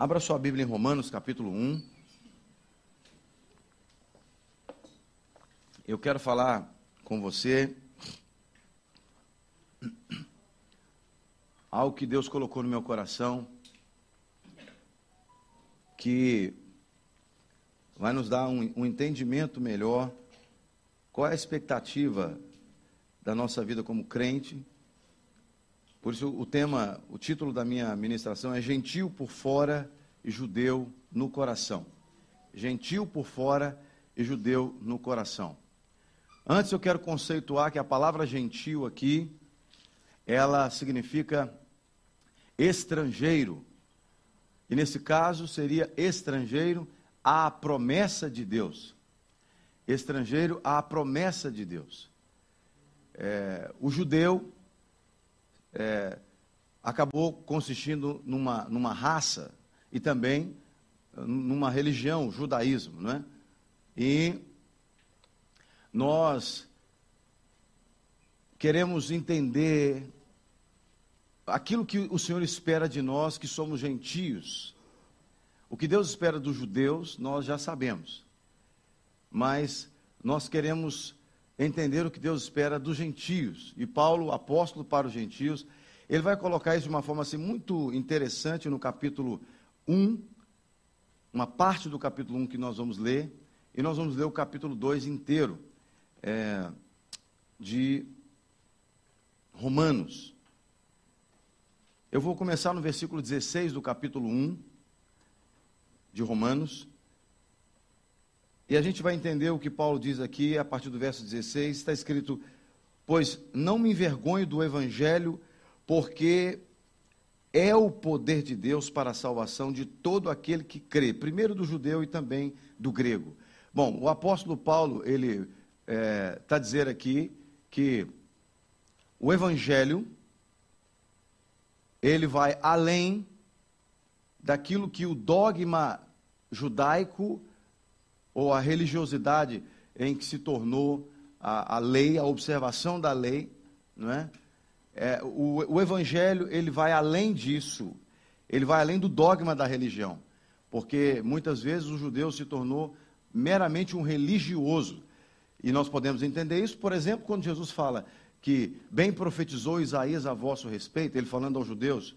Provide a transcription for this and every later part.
Abra sua Bíblia em Romanos, capítulo 1. Eu quero falar com você algo que Deus colocou no meu coração, que vai nos dar um, um entendimento melhor qual é a expectativa da nossa vida como crente. Por isso o tema, o título da minha ministração é Gentil por fora e judeu no coração. Gentil por fora e judeu no coração. Antes eu quero conceituar que a palavra gentil aqui, ela significa estrangeiro. E nesse caso seria estrangeiro à promessa de Deus. Estrangeiro à promessa de Deus. É, o judeu é, acabou consistindo numa, numa raça e também numa religião, o judaísmo, não é? E nós queremos entender aquilo que o Senhor espera de nós, que somos gentios. O que Deus espera dos judeus, nós já sabemos. Mas nós queremos entender o que Deus espera dos gentios. E Paulo, apóstolo para os gentios, ele vai colocar isso de uma forma assim muito interessante no capítulo 1, uma parte do capítulo 1 que nós vamos ler, e nós vamos ler o capítulo 2 inteiro é, de Romanos. Eu vou começar no versículo 16 do capítulo 1 de Romanos. E a gente vai entender o que Paulo diz aqui a partir do verso 16. Está escrito: Pois não me envergonho do evangelho, porque é o poder de Deus para a salvação de todo aquele que crê, primeiro do judeu e também do grego. Bom, o apóstolo Paulo, ele está é, tá dizendo aqui que o evangelho ele vai além daquilo que o dogma judaico ou a religiosidade em que se tornou a, a lei, a observação da lei, não é? é o, o evangelho ele vai além disso, ele vai além do dogma da religião, porque muitas vezes o judeu se tornou meramente um religioso. E nós podemos entender isso, por exemplo, quando Jesus fala: que bem profetizou Isaías a vosso respeito, ele falando aos judeus: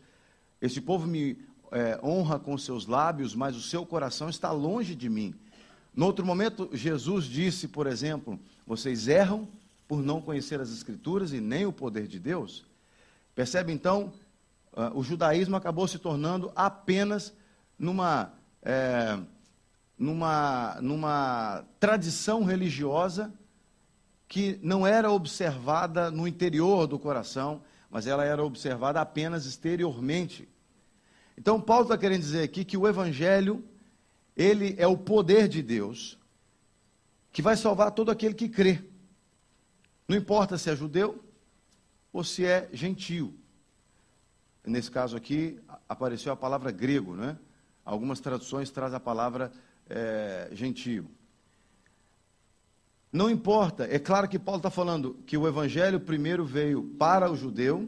Este povo me é, honra com seus lábios, mas o seu coração está longe de mim. No outro momento, Jesus disse, por exemplo: Vocês erram por não conhecer as Escrituras e nem o poder de Deus. Percebe então, uh, o judaísmo acabou se tornando apenas numa, é, numa, numa tradição religiosa que não era observada no interior do coração, mas ela era observada apenas exteriormente. Então, Paulo está querendo dizer aqui que o Evangelho, ele é o poder de Deus, que vai salvar todo aquele que crê. Não importa se é judeu ou se é gentio. Nesse caso aqui, apareceu a palavra grego, né? Algumas traduções trazem a palavra é, gentio. Não importa, é claro que Paulo está falando que o evangelho primeiro veio para o judeu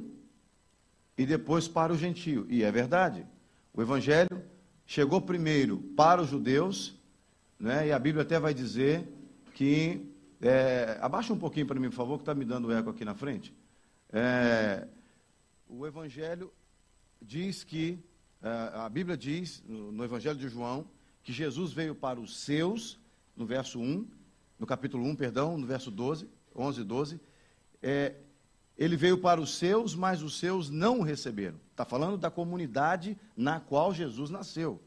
e depois para o gentio. E é verdade. O evangelho chegou primeiro para os judeus, né, e a Bíblia até vai dizer que. É, abaixa um pouquinho para mim, por favor, que está me dando eco aqui na frente. É, o evangelho diz que. É, a Bíblia diz, no, evangelho de João, que Jesus veio para os seus, no verso 1 no capítulo 1, perdão, no verso 12, 11 e 12, é, ele veio para os seus, mas os seus não o receberam. Está falando da comunidade na qual Jesus nasceu.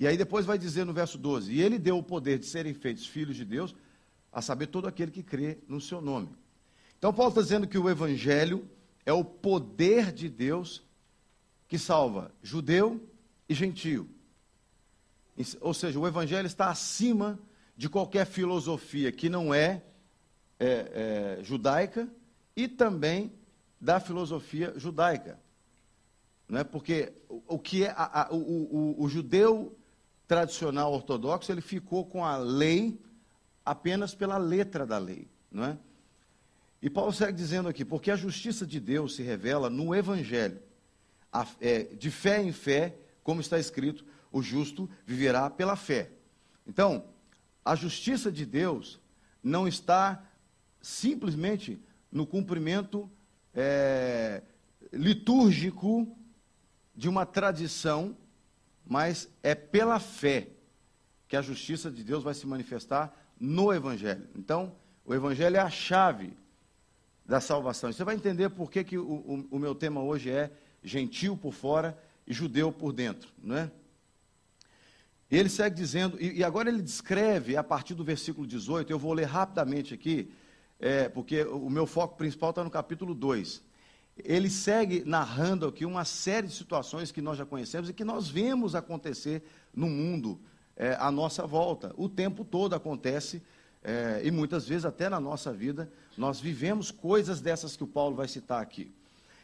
E aí depois vai dizer no verso 12: E ele deu o poder de serem feitos filhos de Deus, a saber, todo aquele que crê no seu nome. Então, Paulo está dizendo que o evangelho é o poder de Deus que salva judeu e gentio. Ou seja, o evangelho está acima de qualquer filosofia que não é, é, é judaica e também da filosofia judaica. Não é? Porque o, o que é a, a, o, o, o judeu tradicional ortodoxo, ele ficou com a lei apenas pela letra da lei. Não é? E Paulo segue dizendo aqui, porque a justiça de Deus se revela no Evangelho, é, de fé em fé, como está escrito: o justo viverá pela fé. Então, a justiça de Deus não está simplesmente no cumprimento é, litúrgico de uma tradição, mas é pela fé que a justiça de Deus vai se manifestar no Evangelho. Então, o Evangelho é a chave da salvação. você vai entender por que, que o, o, o meu tema hoje é gentil por fora e judeu por dentro, não é? E ele segue dizendo, e, e, agora ele descreve a partir do versículo 18, eu vou ler rapidamente aqui, é, porque o meu foco principal está no capítulo 2. Ele segue narrando aqui uma série de situações que nós já conhecemos e que nós vemos acontecer no mundo é, à nossa volta. O tempo todo acontece, é, e muitas vezes até na nossa vida, nós vivemos coisas dessas que o Paulo vai citar aqui.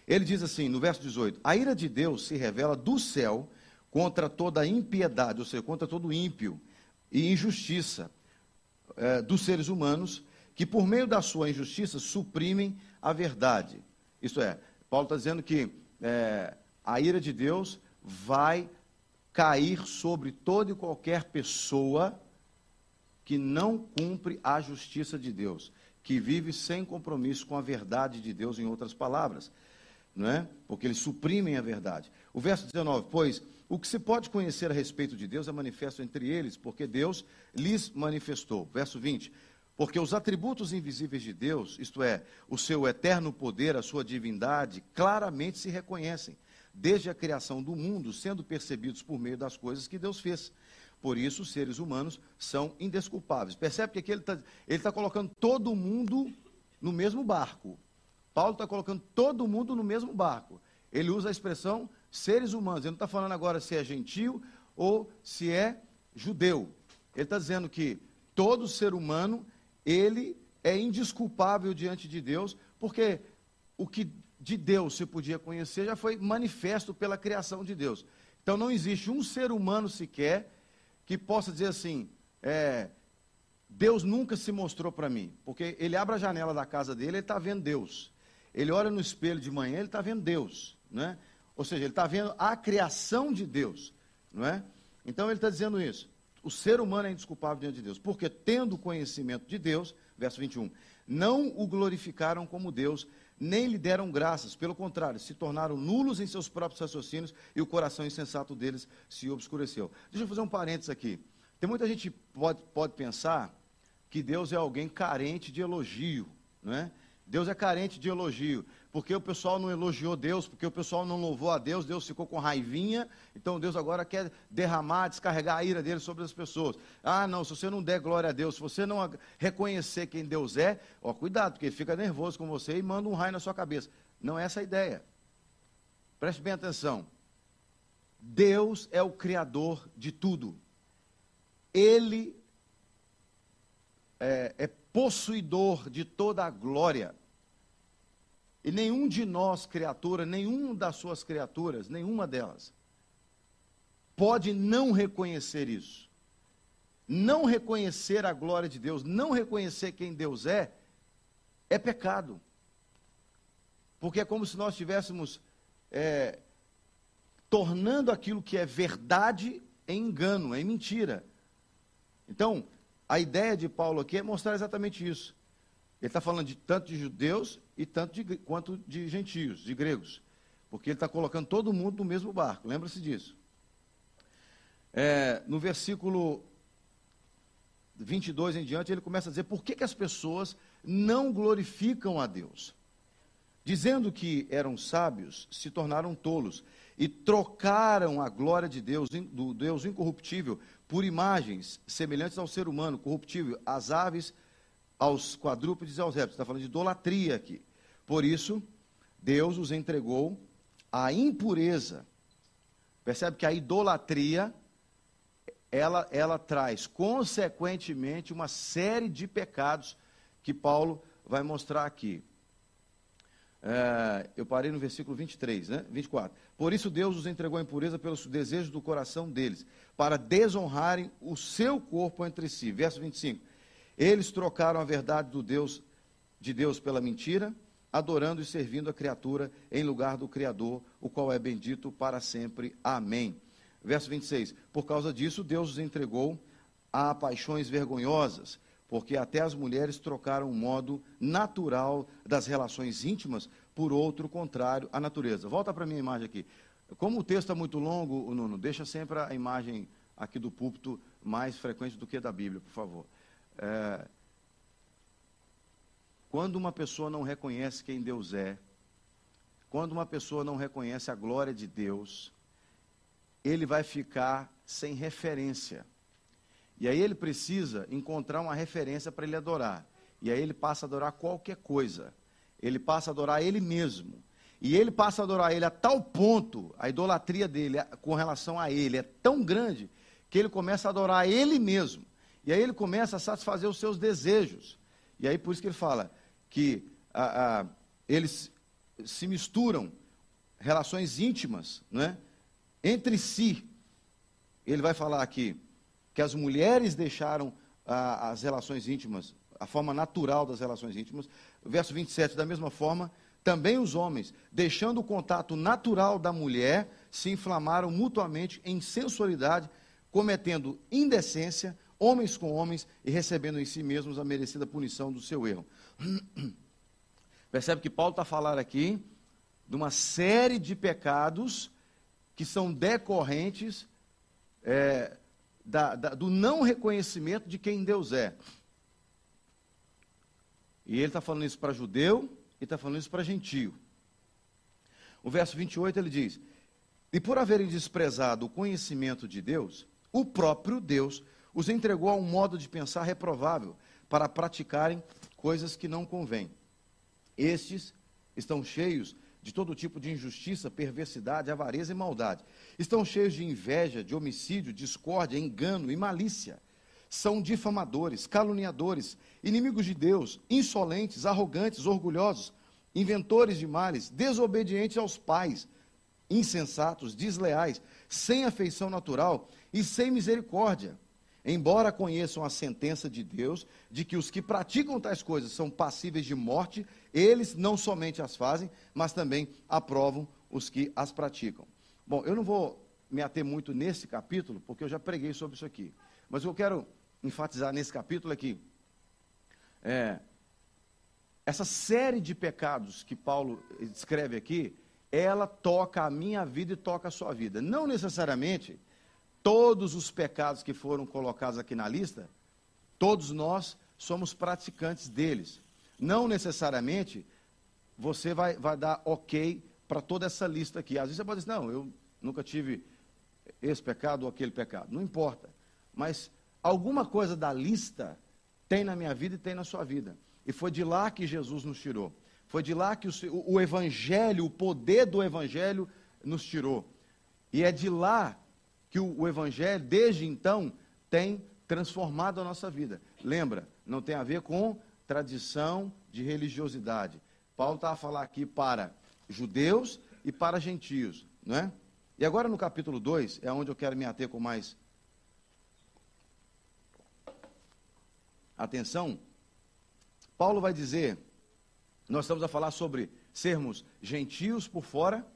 Ele diz assim, no verso 18: A ira de Deus se revela do céu contra toda a impiedade, ou seja, contra todo ímpio e injustiça é, dos seres humanos, que por meio da sua injustiça suprimem a verdade. Isto é, Paulo está dizendo que é, a ira de Deus vai cair sobre toda e qualquer pessoa que não cumpre a justiça de Deus, que vive sem compromisso com a verdade de Deus, em outras palavras, não é? Porque eles suprimem a verdade. O verso 19, pois o que se pode conhecer a respeito de Deus é manifesto entre eles, porque Deus lhes manifestou. Verso 20, porque os atributos invisíveis de Deus, isto é, o seu eterno poder, a sua divindade, claramente se reconhecem, desde a criação do mundo, sendo percebidos por meio das coisas que Deus fez. Por isso, os seres humanos são indesculpáveis. Percebe que aqui ele está tá colocando todo mundo no mesmo barco. Paulo está colocando todo mundo no mesmo barco. Ele usa a expressão seres humanos. Ele não está falando agora se é gentil ou se é judeu. Ele está dizendo que todo ser humano ele é indisculpável diante de Deus, porque o que de Deus se podia conhecer já foi manifesto pela criação de Deus. Então não existe um ser humano sequer que possa dizer assim: é, Deus nunca se mostrou para mim, porque ele abre a janela da casa dele, ele está vendo Deus. Ele olha no espelho de manhã, ele está vendo Deus, né? Ou seja, ele está vendo a criação de Deus, não é? Então ele está dizendo isso. O ser humano é indesculpável diante de Deus, porque tendo conhecimento de Deus, verso 21, não o glorificaram como Deus, nem lhe deram graças, pelo contrário, se tornaram nulos em seus próprios raciocínios e o coração insensato deles se obscureceu. Deixa eu fazer um parênteses aqui. Tem muita gente que pode, pode pensar que Deus é alguém carente de elogio, não é? Deus é carente de elogio, porque o pessoal não elogiou Deus, porque o pessoal não louvou a Deus, Deus ficou com raivinha, então Deus agora quer derramar, descarregar a ira dele sobre as pessoas. Ah, não, se você não der glória a Deus, se você não reconhecer quem Deus é, ó, cuidado, porque ele fica nervoso com você e manda um raio na sua cabeça. Não é essa a ideia. Preste bem atenção. Deus é o criador de tudo. Ele é, é possuidor de toda a glória. E nenhum de nós, criatura, nenhum das suas criaturas, nenhuma delas, pode não reconhecer isso. Não reconhecer a glória de Deus, não reconhecer quem Deus é, é pecado. Porque é como se nós estivéssemos é, tornando aquilo que é verdade em engano, em mentira. Então, a ideia de Paulo aqui é mostrar exatamente isso. Ele está falando de tanto de judeus e tanto de, quanto de gentios, de gregos. Porque ele está colocando todo mundo no mesmo barco, lembra-se disso. É, no versículo 22 em diante, ele começa a dizer por que, que as pessoas não glorificam a Deus. Dizendo que eram sábios, se tornaram tolos e trocaram a glória de Deus, do Deus incorruptível, por imagens semelhantes ao ser humano, corruptível, às aves, aos quadrúpedes e aos répteis. Está falando de idolatria aqui. Por isso, Deus os entregou à impureza. Percebe que a idolatria, ela, ela traz, consequentemente, uma série de pecados que Paulo vai mostrar aqui. É, eu parei no versículo 23, né? 24. Por isso Deus os entregou à impureza pelos desejos do coração deles, para desonrarem o seu corpo entre si. Verso 25. Eles trocaram a verdade do Deus de Deus pela mentira, adorando e servindo a criatura em lugar do Criador, o qual é bendito para sempre. Amém. Verso 26. Por causa disso, Deus os entregou a paixões vergonhosas, porque até as mulheres trocaram o modo natural das relações íntimas por outro contrário à natureza. Volta para a minha imagem aqui. Como o texto é muito longo, Nuno, deixa sempre a imagem aqui do púlpito mais frequente do que da Bíblia, por favor. É, quando uma pessoa não reconhece quem Deus é, quando uma pessoa não reconhece a glória de Deus, ele vai ficar sem referência. E aí ele precisa encontrar uma referência para ele adorar. E aí ele passa a adorar qualquer coisa. Ele passa a adorar ele mesmo. E ele passa a adorar ele a tal ponto, a idolatria dele com relação a ele é tão grande, que ele começa a adorar ele mesmo. E aí ele começa a satisfazer os seus desejos. E aí por isso que ele fala que a, a, eles se misturam relações íntimas, não é? entre si. Ele vai falar aqui que as mulheres deixaram ah, as relações íntimas, a forma natural das relações íntimas. Verso 27, da mesma forma, também os homens, deixando o contato natural da mulher, se inflamaram mutuamente em sensualidade, cometendo indecência, homens com homens, e recebendo em si mesmos a merecida punição do seu erro. Percebe que Paulo está falando aqui de uma série de pecados que são decorrentes é, da, da, do não reconhecimento de quem Deus é. E ele está falando isso para judeu e está falando isso para gentio. O verso 28 ele diz: E por haverem desprezado o conhecimento de Deus, o próprio Deus os entregou a um modo de pensar reprovável para praticarem coisas que não convêm. Estes estão cheios de todo tipo de injustiça, perversidade, avareza e maldade. Estão cheios de inveja, de homicídio, discórdia, engano e malícia. São difamadores, caluniadores, inimigos de Deus, insolentes, arrogantes, orgulhosos, inventores de males, desobedientes aos pais, insensatos, desleais, sem afeição natural e sem misericórdia embora conheçam a sentença de Deus, de que os que praticam tais coisas são passíveis de morte, eles não somente as fazem, mas também aprovam os que as praticam. Bom, eu não vou me ater muito nesse capítulo, porque eu já preguei sobre isso aqui. Mas eu quero enfatizar nesse capítulo aqui. É, essa série de pecados que Paulo descreve aqui, ela toca a minha vida e toca a sua vida. Não necessariamente todos os pecados que foram colocados aqui na lista, todos nós somos praticantes deles. Não necessariamente você vai, vai dar ok para toda essa lista aqui. Às vezes você pode dizer, não, eu nunca tive esse pecado ou aquele pecado. Não importa. Mas alguma coisa da lista tem na minha vida e tem na sua vida. E foi de lá que Jesus nos tirou. Foi de lá que o, o Evangelho, o poder do Evangelho nos tirou. E é de lá que o, o Evangelho, desde então, tem transformado a nossa vida. Lembra, não tem a ver com tradição de religiosidade. Paulo está a falar aqui para judeus e para gentios, não é? E agora no capítulo 2 é onde eu quero me ater com mais atenção. Paulo vai dizer, nós estamos a falar sobre sermos gentios por fora,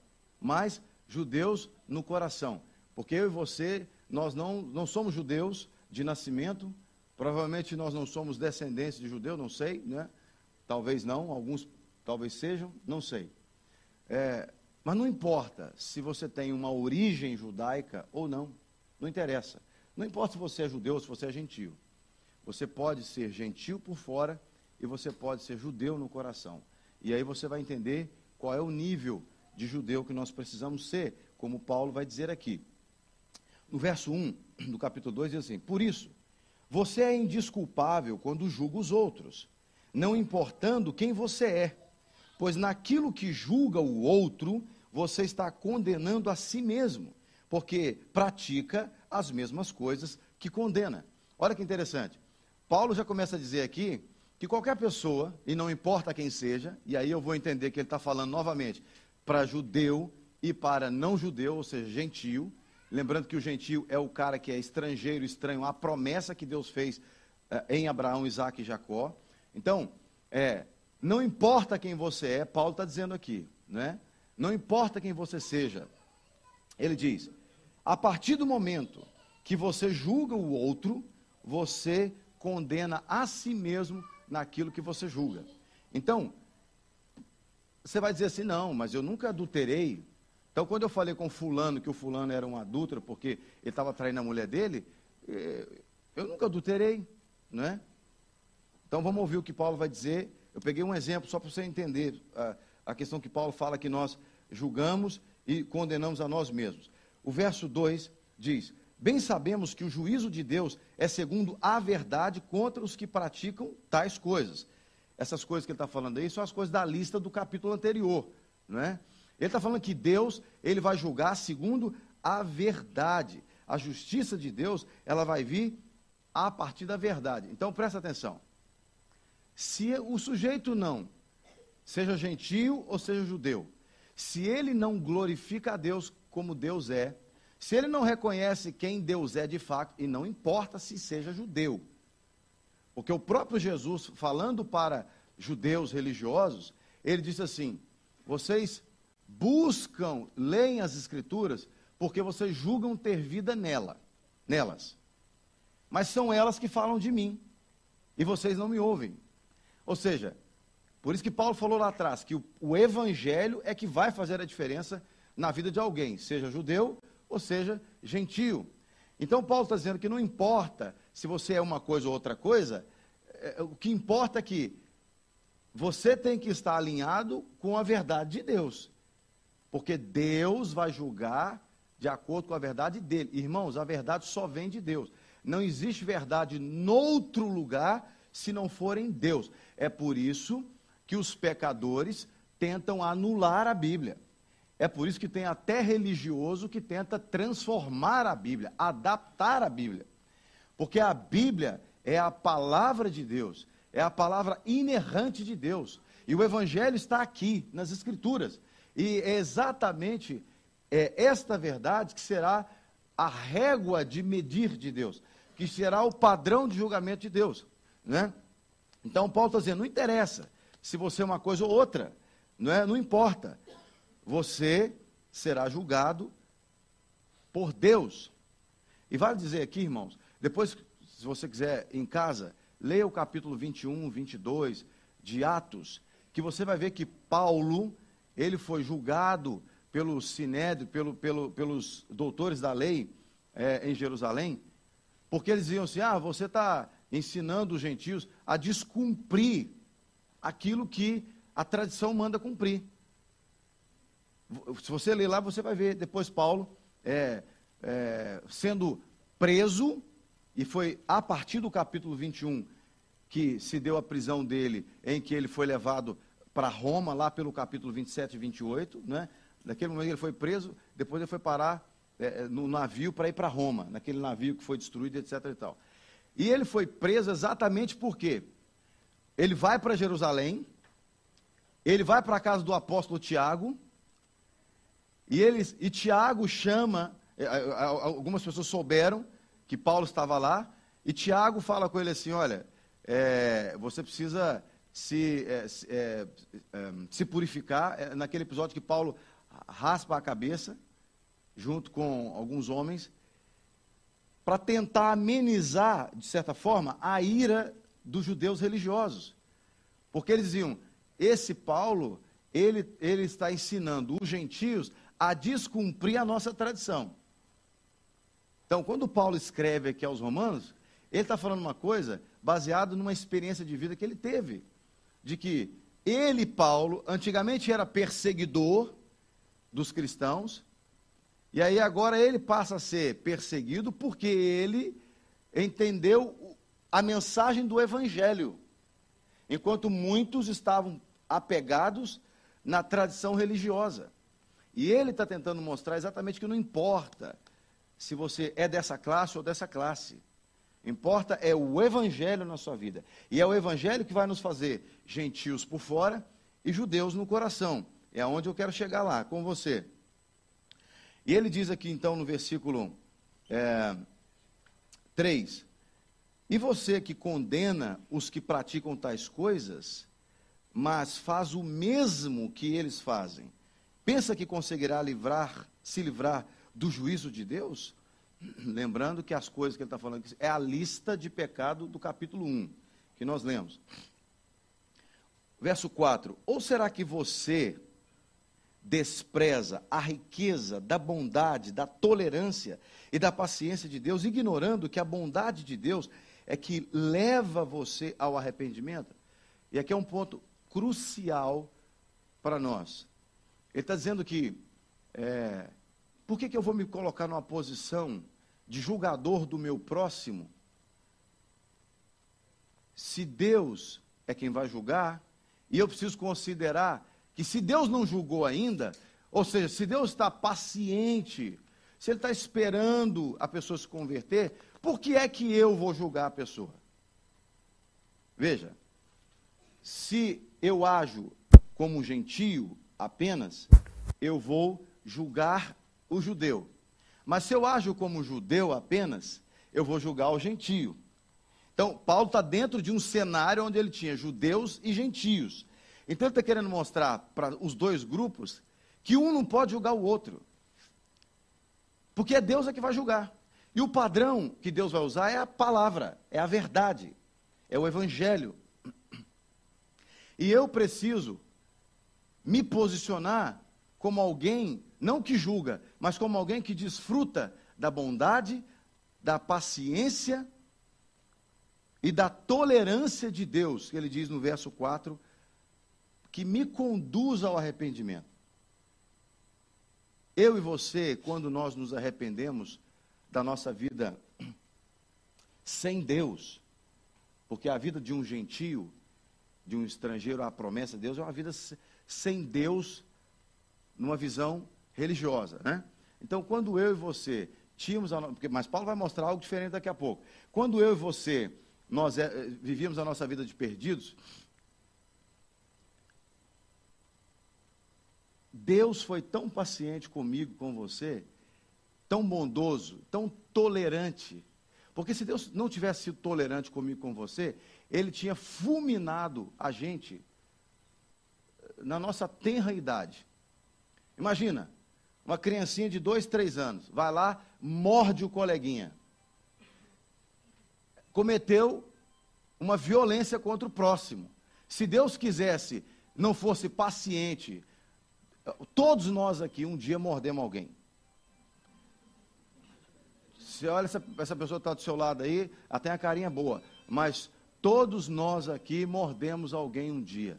mas judeus no coração. Porque eu e você, nós não, não somos judeus de nascimento, provavelmente nós não somos descendentes de judeu, não sei, né? Talvez não, alguns talvez sejam, não sei. É, mas não importa se você tem uma origem judaica ou não, não interessa. Não importa se você é judeu ou se você é gentio. Você pode ser gentil por fora e você pode ser judeu no coração. E aí você vai entender qual é o nível de judeu que nós precisamos ser, como Paulo vai dizer aqui. No verso 1 do capítulo 2 diz assim: Por isso, você é indisculpável quando julga os outros, não importando quem você é, pois naquilo que julga o outro, você está condenando a si mesmo, porque pratica as mesmas coisas que condena. Olha que interessante. Paulo já começa a dizer aqui que qualquer pessoa, e não importa quem seja, e aí eu vou entender que ele está falando novamente para judeu e para não judeu, ou seja, gentio, Lembrando que o gentio é o cara que é estrangeiro, estranho, a promessa que Deus fez eh, em Abraão, Isaac e Jacó. Então, é, não importa quem você é, Paulo está dizendo aqui, né? Não importa quem você seja. Ele diz: A partir do momento que você julga o outro, você condena a si mesmo naquilo que você julga. Então, você vai dizer assim: não, mas eu nunca adulterei. Então, quando eu falei com fulano que o fulano era um adúltero porque ele estava traindo a mulher dele, eh, eu nunca adulterei, não é? Então, vamos ouvir o que Paulo vai dizer. Eu peguei um exemplo só para você entender a, a questão que Paulo fala que nós julgamos e condenamos a nós mesmos. O verso 2 diz: Bem sabemos que o juízo de Deus é segundo a verdade contra os que praticam tais coisas. Essas coisas que ele está falando aí são as coisas da lista do capítulo anterior, não é? Ele está falando que Deus, ele vai julgar segundo a verdade. A justiça de Deus, ela vai vir a partir da verdade. Então, presta atenção. Se o sujeito não, seja gentio ou seja judeu, se ele não glorifica a Deus como Deus é, se ele não reconhece quem Deus é de fato, e não importa se seja judeu, porque o próprio Jesus, falando para judeus religiosos, ele disse assim: vocês buscam, leem as escrituras, porque vocês julgam ter vida nela, nelas. Mas são elas que falam de mim, e vocês não me ouvem. Ou seja, por isso que Paulo falou lá atrás, que o, o evangelho é que vai fazer a diferença na vida de alguém, seja judeu ou seja gentio. Então Paulo está dizendo que não importa se você é uma coisa ou outra coisa, é, o que importa é que você tem que estar alinhado com a verdade de Deus. Porque Deus vai julgar de acordo com a verdade dele. Irmãos, a verdade só vem de Deus. Não existe verdade noutro lugar se não for em Deus. É por isso que os pecadores tentam anular a Bíblia. É por isso que tem até religioso que tenta transformar a Bíblia, adaptar a Bíblia. Porque a Bíblia é a palavra de Deus, é a palavra inerrante de Deus. E o Evangelho está aqui, nas Escrituras. E é exatamente é, esta verdade que será a régua de medir de Deus, que será o padrão de julgamento de Deus. Né? Então, Paulo está dizendo: não interessa se você é uma coisa ou outra, não, é? não importa. Você será julgado por Deus. E vale dizer aqui, irmãos, depois, se você quiser em casa, leia o capítulo 21, 22 de Atos, que você vai ver que Paulo ele foi julgado pelo Sinédrio, pelo, pelo, pelos doutores da lei é, em Jerusalém, porque eles diziam assim: ah, você está ensinando os gentios a descumprir aquilo que a tradição manda cumprir. Se você ler lá, você vai ver depois Paulo é, é, sendo preso, e foi a partir do capítulo 21 que se deu a prisão dele, em que ele foi levado para Roma, lá pelo capítulo 27 e 28, né? Naquele momento ele foi preso, depois ele foi parar é, é no navio para ir para Roma, naquele navio que foi destruído, etc. E, tal. e ele foi preso exatamente porque ele vai para Jerusalém, ele vai para a casa do apóstolo Tiago, e, eles, e Tiago chama, é, algumas pessoas souberam que Paulo estava lá, e Tiago fala com ele assim: olha, é, você precisa se, é, é, é, se purificar. É, naquele episódio que Paulo raspa a cabeça, junto com alguns homens, para tentar amenizar, de certa forma, a ira dos judeus religiosos. Porque eles diziam: esse Paulo, ele, ele está ensinando os gentios a descumprir a nossa tradição. Então, quando Paulo escreve aqui aos Romanos, ele está falando uma coisa baseado numa experiência de vida que ele teve de que ele, Paulo, antigamente era perseguidor dos cristãos, e aí agora ele passa a ser perseguido porque ele entendeu a mensagem do evangelho, enquanto muitos estavam apegados na tradição religiosa. E ele está tentando mostrar exatamente que não importa se você é dessa classe ou dessa classe. Importa é o evangelho na sua vida. E é o evangelho que vai nos fazer gentios por fora e judeus no coração. É aonde eu quero chegar lá com você. E ele diz aqui então no versículo é, 3: E você que condena os que praticam tais coisas, mas faz o mesmo que eles fazem, pensa que conseguirá livrar, se livrar do juízo de Deus? Lembrando que as coisas que ele está falando aqui é a lista de pecado do capítulo 1, que nós lemos. Verso 4: Ou será que você despreza a riqueza da bondade, da tolerância e da paciência de Deus, ignorando que a bondade de Deus é que leva você ao arrependimento? E aqui é um ponto crucial para nós. Ele está dizendo que, é, por que, que eu vou me colocar numa posição de julgador do meu próximo? Se Deus é quem vai julgar, e eu preciso considerar que se Deus não julgou ainda, ou seja, se Deus está paciente, se Ele está esperando a pessoa se converter, por que é que eu vou julgar a pessoa? Veja, se eu ajo como gentio apenas, eu vou julgar o judeu. Mas se eu ajo como judeu apenas, eu vou julgar o gentio. Então, Paulo está dentro de um cenário onde ele tinha judeus e gentios. Então, ele está querendo mostrar para os dois grupos que um não pode julgar o outro. Porque é Deus é que vai julgar. E o padrão que Deus vai usar é a palavra, é a verdade, é o evangelho. E eu preciso me posicionar como alguém, não que julga, mas como alguém que desfruta da bondade, da paciência e da tolerância de Deus, que ele diz no verso 4, que me conduz ao arrependimento. Eu e você, quando nós nos arrependemos da nossa vida sem Deus, porque a vida de um gentio, de um estrangeiro à promessa de Deus, é uma vida sem Deus numa visão religiosa, né? Então, quando eu e você tínhamos, a, porque, mas Paulo vai mostrar algo diferente daqui a pouco. Quando eu e você nós é, vivíamos a nossa vida de perdidos, Deus foi tão paciente comigo, com você, tão bondoso, tão tolerante. Porque se Deus não tivesse sido tolerante comigo, com você, Ele tinha fulminado a gente eh, na nossa tenra idade. Imagina, uma criancinha de dois, três anos, vai lá, morde o coleguinha cometeu uma violência contra o próximo. Se Deus quisesse, não fosse paciente, todos nós aqui um dia mordemos alguém. Você olha, essa, essa pessoa está do seu lado aí, até a carinha boa, mas todos nós aqui mordemos alguém um dia.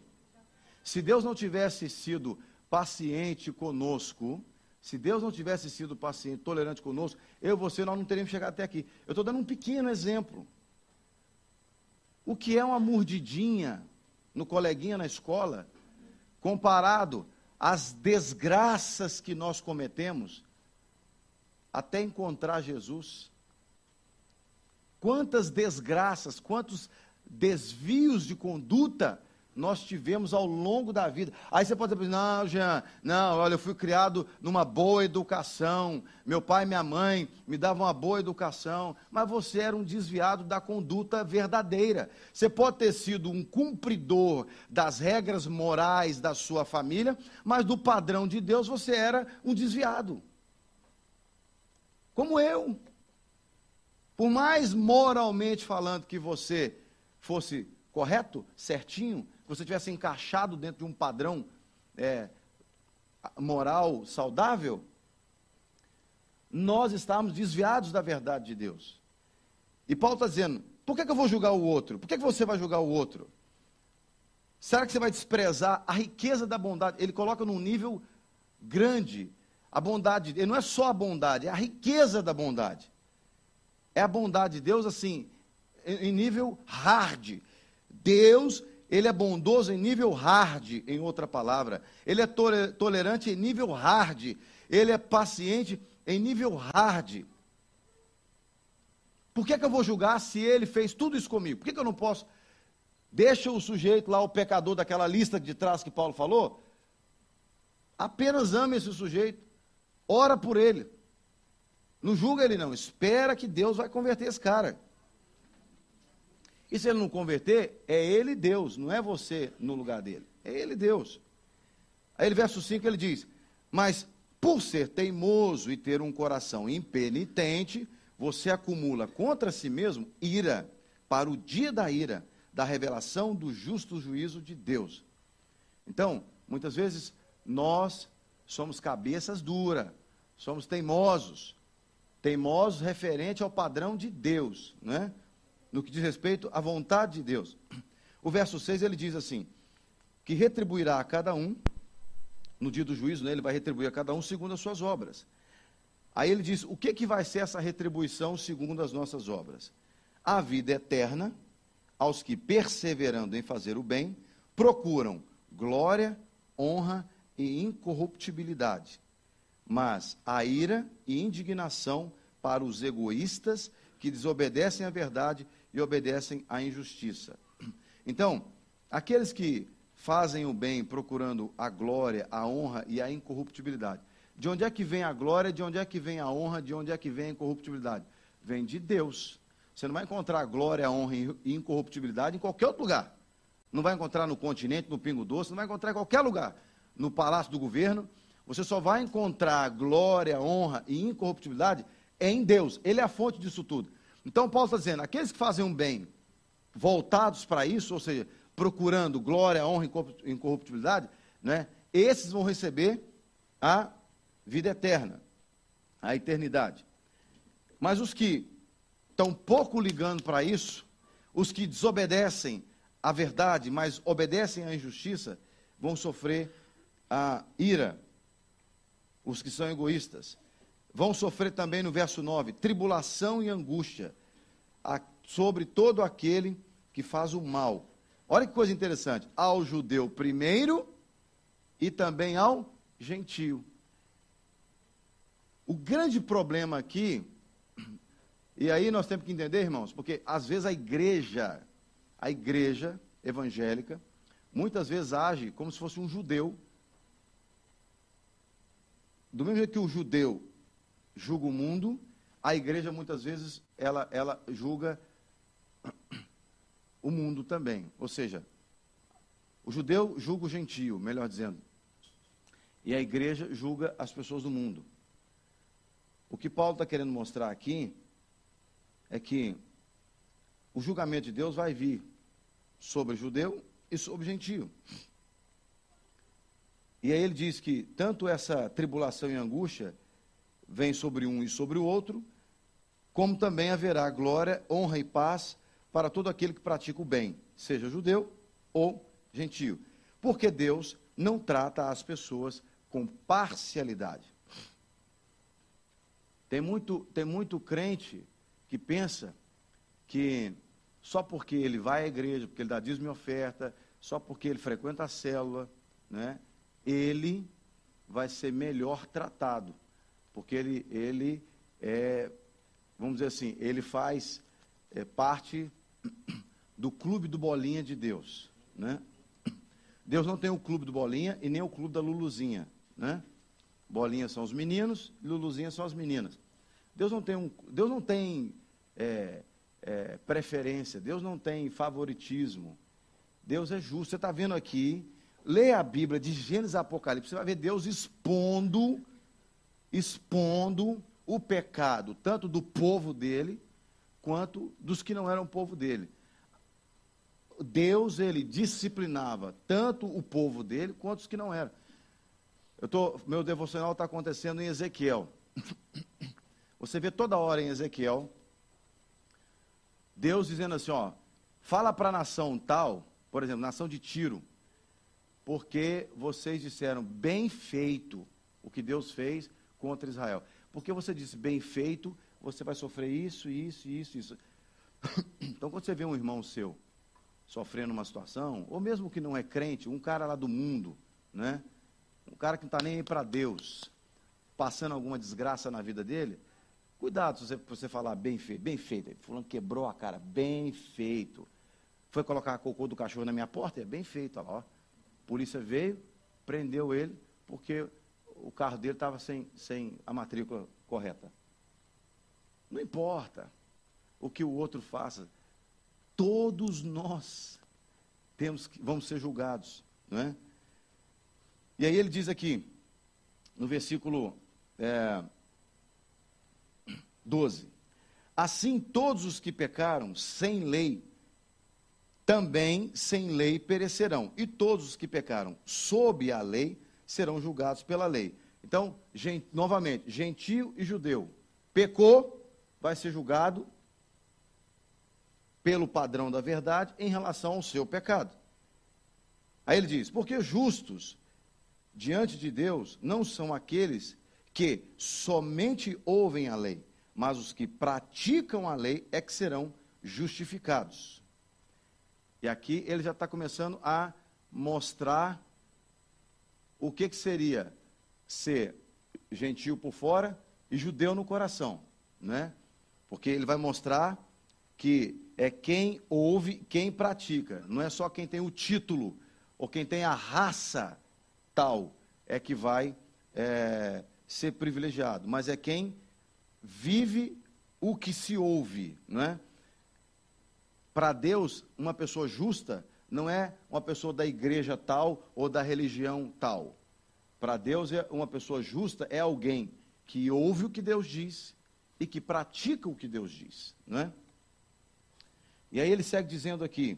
Se Deus não tivesse sido paciente conosco, se Deus não tivesse sido paciente, tolerante conosco, eu e você, nós não teríamos chegado até aqui. Eu estou dando um pequeno exemplo. O que é uma mordidinha no coleguinha na escola, comparado às desgraças que nós cometemos até encontrar Jesus? Quantas desgraças, quantos desvios de conduta nós tivemos ao longo da vida. Aí você pode dizer, não, Jean, não, olha, eu fui criado numa boa educação, meu pai e minha mãe me davam uma boa educação, mas você era um desviado da conduta verdadeira. Você pode ter sido um cumpridor das regras morais da sua família, mas do padrão de Deus você era um desviado. Como eu. Por mais moralmente falando que você fosse correto, certinho, você tivesse encaixado dentro de um padrão é, moral saudável, nós estávamos desviados da verdade de Deus. E Paulo está dizendo: por que, que, eu vou julgar o outro? Por que, que você vai julgar o outro? Será que você vai desprezar a riqueza da bondade? Ele coloca num nível grande a bondade. Ele não é só a bondade, é a riqueza da bondade. É a bondade de Deus assim, em nível hard. Deus ele é bondoso em nível hard, em outra palavra. Ele é tolerante em nível hard. Ele é paciente em nível hard. Por que, que eu vou julgar se ele fez tudo isso comigo? Por que, que eu não posso? Deixa o sujeito lá, o pecador daquela lista de trás que Paulo falou. Apenas ame esse sujeito. Ora por ele. Não julga ele, não. Espera que Deus vai converter esse cara. E se ele não converter, é ele Deus, não é você no lugar dele. É ele Deus. Aí, verso 5, ele diz: Mas Por ser teimoso e ter um coração impenitente, você acumula contra si mesmo ira para o dia da ira, da revelação do justo juízo de Deus. Então, muitas vezes nós somos cabeças duras, somos teimosos, teimosos referente ao padrão de Deus, né? No que diz respeito à vontade de Deus. O verso 6 ele diz assim: que retribuirá a cada um, no dia do juízo, né, ele vai retribuir a cada um segundo as suas obras. Aí ele diz: o que, que vai ser essa retribuição segundo as nossas obras? A vida eterna aos que, perseverando em fazer o bem, procuram glória, honra e incorruptibilidade. Mas a ira e indignação para os egoístas que desobedecem à verdade e obedecem à injustiça. Então, aqueles que fazem o bem procurando a glória, a honra e a incorruptibilidade. De onde é que vem a glória? De onde é que vem a honra? De onde é que vem a incorruptibilidade? Vem de Deus. Você não vai encontrar glória, honra e incorruptibilidade em qualquer outro lugar. Não vai encontrar no continente, no Pingo Doce, não vai encontrar em qualquer lugar. No palácio do governo, você só vai encontrar glória, honra e incorruptibilidade em Deus. Ele é a fonte disso tudo. Então, Paulo está dizendo: aqueles que fazem um bem voltados para isso, ou seja, procurando glória, honra e incorruptibilidade, né, esses vão receber a vida eterna, a eternidade. Mas os que estão pouco ligando para isso, os que desobedecem à verdade, mas obedecem à injustiça, vão sofrer a ira. Os que são egoístas vão sofrer também no verso 9 tribulação e angústia a, sobre todo aquele que faz o mal. Olha que coisa interessante, ao judeu primeiro e também ao gentio. O grande problema aqui, e aí nós temos que entender, irmãos, porque às vezes a igreja, a igreja evangélica, muitas vezes age como se fosse um judeu. Do mesmo jeito que o judeu julga o mundo, a igreja muitas vezes ela, ela julga o mundo também. Ou seja, o judeu julga o gentio, melhor dizendo. E a igreja julga as pessoas do mundo. O que Paulo está querendo mostrar aqui é que o julgamento de Deus vai vir sobre judeu e sobre gentio. E aí ele diz que tanto essa tribulação e angústia vem sobre um e sobre o outro, como também haverá glória, honra e paz para todo aquele que pratica o bem, seja judeu ou gentio. Porque Deus não trata as pessoas com parcialidade. Tem muito, tem muito crente que pensa que só porque ele vai à igreja, porque ele dá dízimo e oferta, só porque ele frequenta a célula, né, ele vai ser melhor tratado. Porque ele, ele é, vamos dizer assim, ele faz é, parte do clube do Bolinha de Deus. Né? Deus não tem o clube do Bolinha e nem o clube da Luluzinha. Né? Bolinha são os meninos, Luluzinha são as meninas. Deus não tem, um, Deus não tem é, é, preferência, Deus não tem favoritismo. Deus é justo. Você está vendo aqui, lê a Bíblia de Gênesis a Apocalipse, você vai ver Deus expondo, expondo o pecado, tanto do povo dele, quanto dos que não eram povo dele. Deus, ele disciplinava tanto o povo dele, quanto os que não eram. Eu tô, meu devocional está acontecendo em Ezequiel. Você vê toda hora em Ezequiel, Deus dizendo assim, ó, fala para a nação tal, por exemplo, nação de Tiro, porque vocês disseram bem feito o que Deus fez contra Israel. Porque você disse bem feito, você vai sofrer isso, isso, isso, isso. Então, quando você vê um irmão seu sofrendo uma situação, ou mesmo que não é crente, um cara lá do mundo, né? Um cara que não está nem aí para Deus, passando alguma desgraça na vida dele, cuidado se você, você falar bem feito, bem feito. Fulano quebrou a cara, bem feito. Foi colocar a cocô do cachorro na minha porta, é bem feito, olha lá. Ó. A polícia veio, prendeu ele, porque o carro dele estava sem, sem a matrícula correta. Não importa o que o outro faça, todos nós temos que, vamos ser julgados, não é? E aí ele diz aqui, no versículo é, 12. Assim, todos os que pecaram sem lei, também sem lei perecerão. E todos os que pecaram sob a lei serão julgados pela lei. Então, gente, novamente, gentio e judeu. Pecou, vai ser julgado pelo padrão da verdade em relação ao seu pecado. Aí ele diz: porque justos diante de Deus não são aqueles que somente ouvem a lei, mas os que praticam a lei é que serão justificados. E aqui ele já está começando a mostrar o que, que seria ser gentil por fora e judeu no coração, né? Porque ele vai mostrar que é quem ouve, quem pratica, não é só quem tem o título ou quem tem a raça tal é que vai é, ser privilegiado, mas é quem vive o que se ouve, não é? Para Deus, uma pessoa justa não é uma pessoa da igreja tal ou da religião tal. Para Deus, é uma pessoa justa é alguém que ouve o que Deus diz e que pratica o que Deus diz, não é? E aí ele segue dizendo aqui,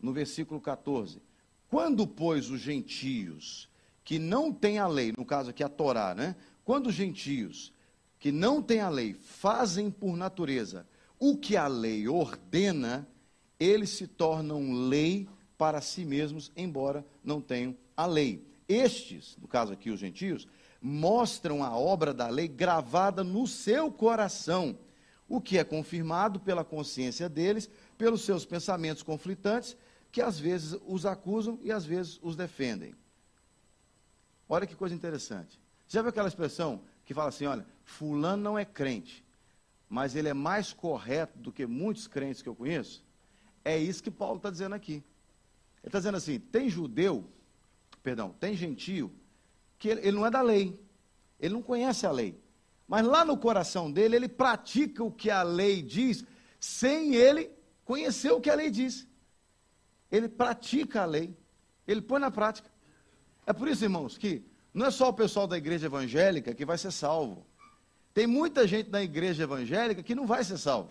no versículo 14: Quando, pois, os gentios que não têm a lei, no caso aqui a Torá, né? Quando os gentios que não têm a lei fazem por natureza o que a lei ordena, eles se tornam lei para si mesmos, embora não tenham a lei. Estes, no caso aqui os gentios, mostram a obra da lei gravada no seu coração, o que é confirmado pela consciência deles, pelos seus pensamentos conflitantes, que às vezes os acusam e às vezes os defendem. Olha que coisa interessante. Já viu aquela expressão que fala assim: olha, Fulano não é crente, mas ele é mais correto do que muitos crentes que eu conheço? É isso que Paulo está dizendo aqui. Ele está dizendo assim: tem judeu, perdão, tem gentio, que ele, ele não é da lei, ele não conhece a lei, mas lá no coração dele, ele pratica o que a lei diz, sem ele conhecer o que a lei diz. Ele pratica a lei, ele põe na prática. É por isso, irmãos, que não é só o pessoal da igreja evangélica que vai ser salvo. Tem muita gente da igreja evangélica que não vai ser salvo.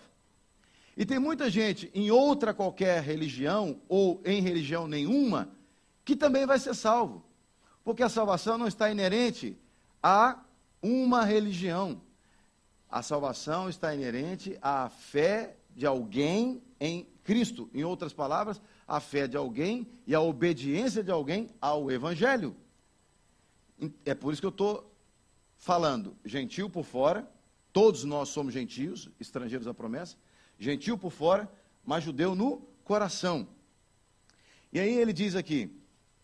E tem muita gente em outra qualquer religião ou em religião nenhuma que também vai ser salvo. Porque a salvação não está inerente a uma religião. A salvação está inerente à fé de alguém em Cristo. Em outras palavras, a fé de alguém e a obediência de alguém ao Evangelho. É por isso que eu estou falando gentil por fora, todos nós somos gentios, estrangeiros à promessa, gentil por fora, mas judeu no coração. E aí ele diz aqui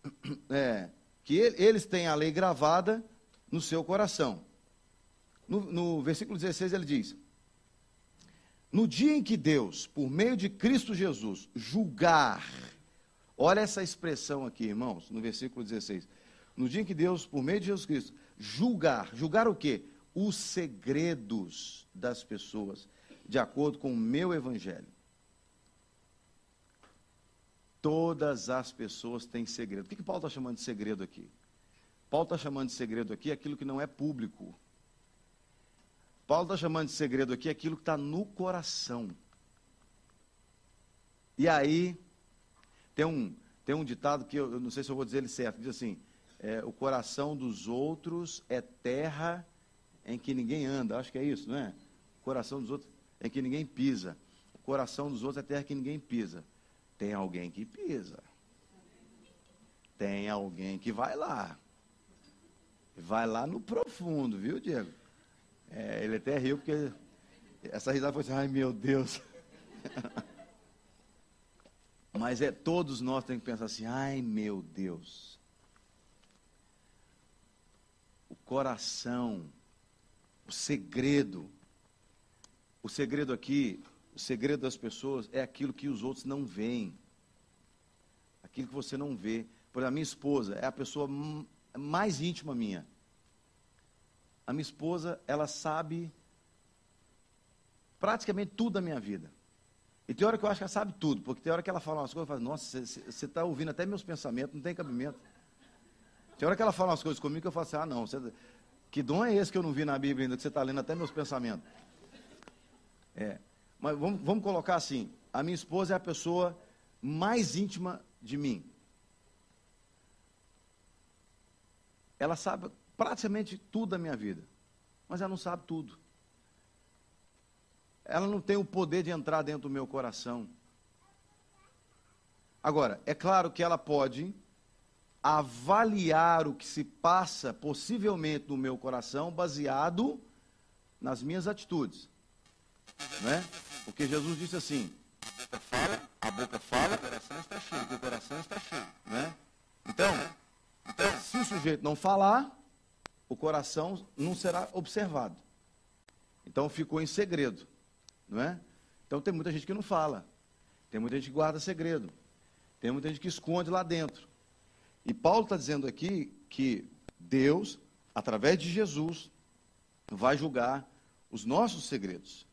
é, que eles têm a lei gravada no seu coração. No, no versículo 16 ele diz: no dia em que Deus, por meio de Cristo Jesus, julgar, olha essa expressão aqui, irmãos, no versículo 16. No dia em que Deus, por meio de Jesus Cristo, julgar, julgar o quê? Os segredos das pessoas, de acordo com o meu evangelho. Todas as pessoas têm segredo. O que, que Paulo está chamando de segredo aqui? Paulo está chamando de segredo aqui aquilo que não é público. Paulo está chamando de segredo aqui aquilo que está no coração. E aí, tem um, tem um ditado que eu, eu, não sei se eu vou dizer ele certo, diz assim: é, o coração dos outros é terra em que ninguém anda. Acho que é isso, não é? O coração dos outros é que ninguém pisa. O coração dos outros é terra que ninguém pisa. Tem alguém que pisa. Tem alguém que vai lá. Vai lá no profundo, viu, Diego? É, ele até riu porque essa risada foi assim, ai meu Deus. Mas é todos nós temos que pensar assim, ai meu Deus. O coração, o segredo, o segredo aqui, o segredo das pessoas é aquilo que os outros não veem. Aquilo que você não vê. Por exemplo, a minha esposa é a pessoa mais íntima minha. A minha esposa, ela sabe praticamente tudo da minha vida. E tem hora que eu acho que ela sabe tudo, porque tem hora que ela fala umas coisas, eu falo, nossa, você está ouvindo até meus pensamentos, não tem cabimento. Tem hora que ela fala umas coisas comigo que eu falo assim, ah não, você, Que dom é esse que eu não vi na Bíblia ainda, que você está lendo até meus pensamentos? É. Mas vamos, vamos colocar assim: a minha esposa é a pessoa mais íntima de mim. Ela sabe praticamente tudo da minha vida, mas ela não sabe tudo. Ela não tem o poder de entrar dentro do meu coração. Agora, é claro que ela pode avaliar o que se passa possivelmente no meu coração baseado nas minhas atitudes. Né? Porque Jesus disse assim: a boca fala, o coração está cheio, o coração está cheio. Né? Então, então, se o sujeito não falar, o coração não será observado. Então ficou em segredo, não é? Então tem muita gente que não fala, tem muita gente que guarda segredo, tem muita gente que esconde lá dentro. E Paulo está dizendo aqui que Deus, através de Jesus, vai julgar os nossos segredos.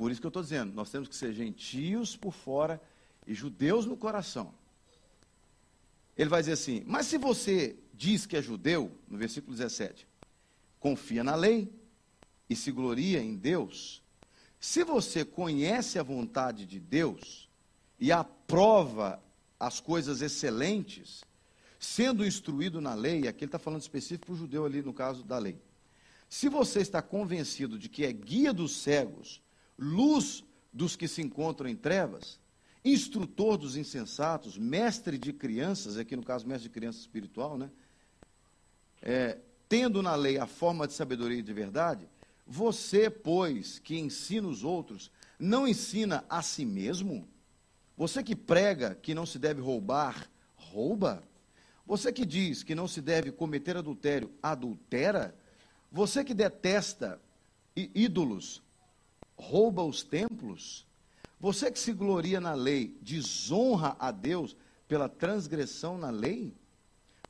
Por isso que eu estou dizendo, nós temos que ser gentios por fora e judeus no coração. Ele vai dizer assim: Mas se você diz que é judeu, no versículo 17, confia na lei e se gloria em Deus, se você conhece a vontade de Deus e aprova as coisas excelentes, sendo instruído na lei, aqui ele está falando específico para o judeu ali no caso da lei. Se você está convencido de que é guia dos cegos, luz dos que se encontram em trevas, instrutor dos insensatos, mestre de crianças, aqui no caso, mestre de criança espiritual, né? É, tendo na lei a forma de sabedoria e de verdade, você, pois, que ensina os outros, não ensina a si mesmo? Você que prega que não se deve roubar, rouba? Você que diz que não se deve cometer adultério, adultera? Você que detesta ídolos, rouba os templos? Você que se gloria na lei, desonra a Deus pela transgressão na lei?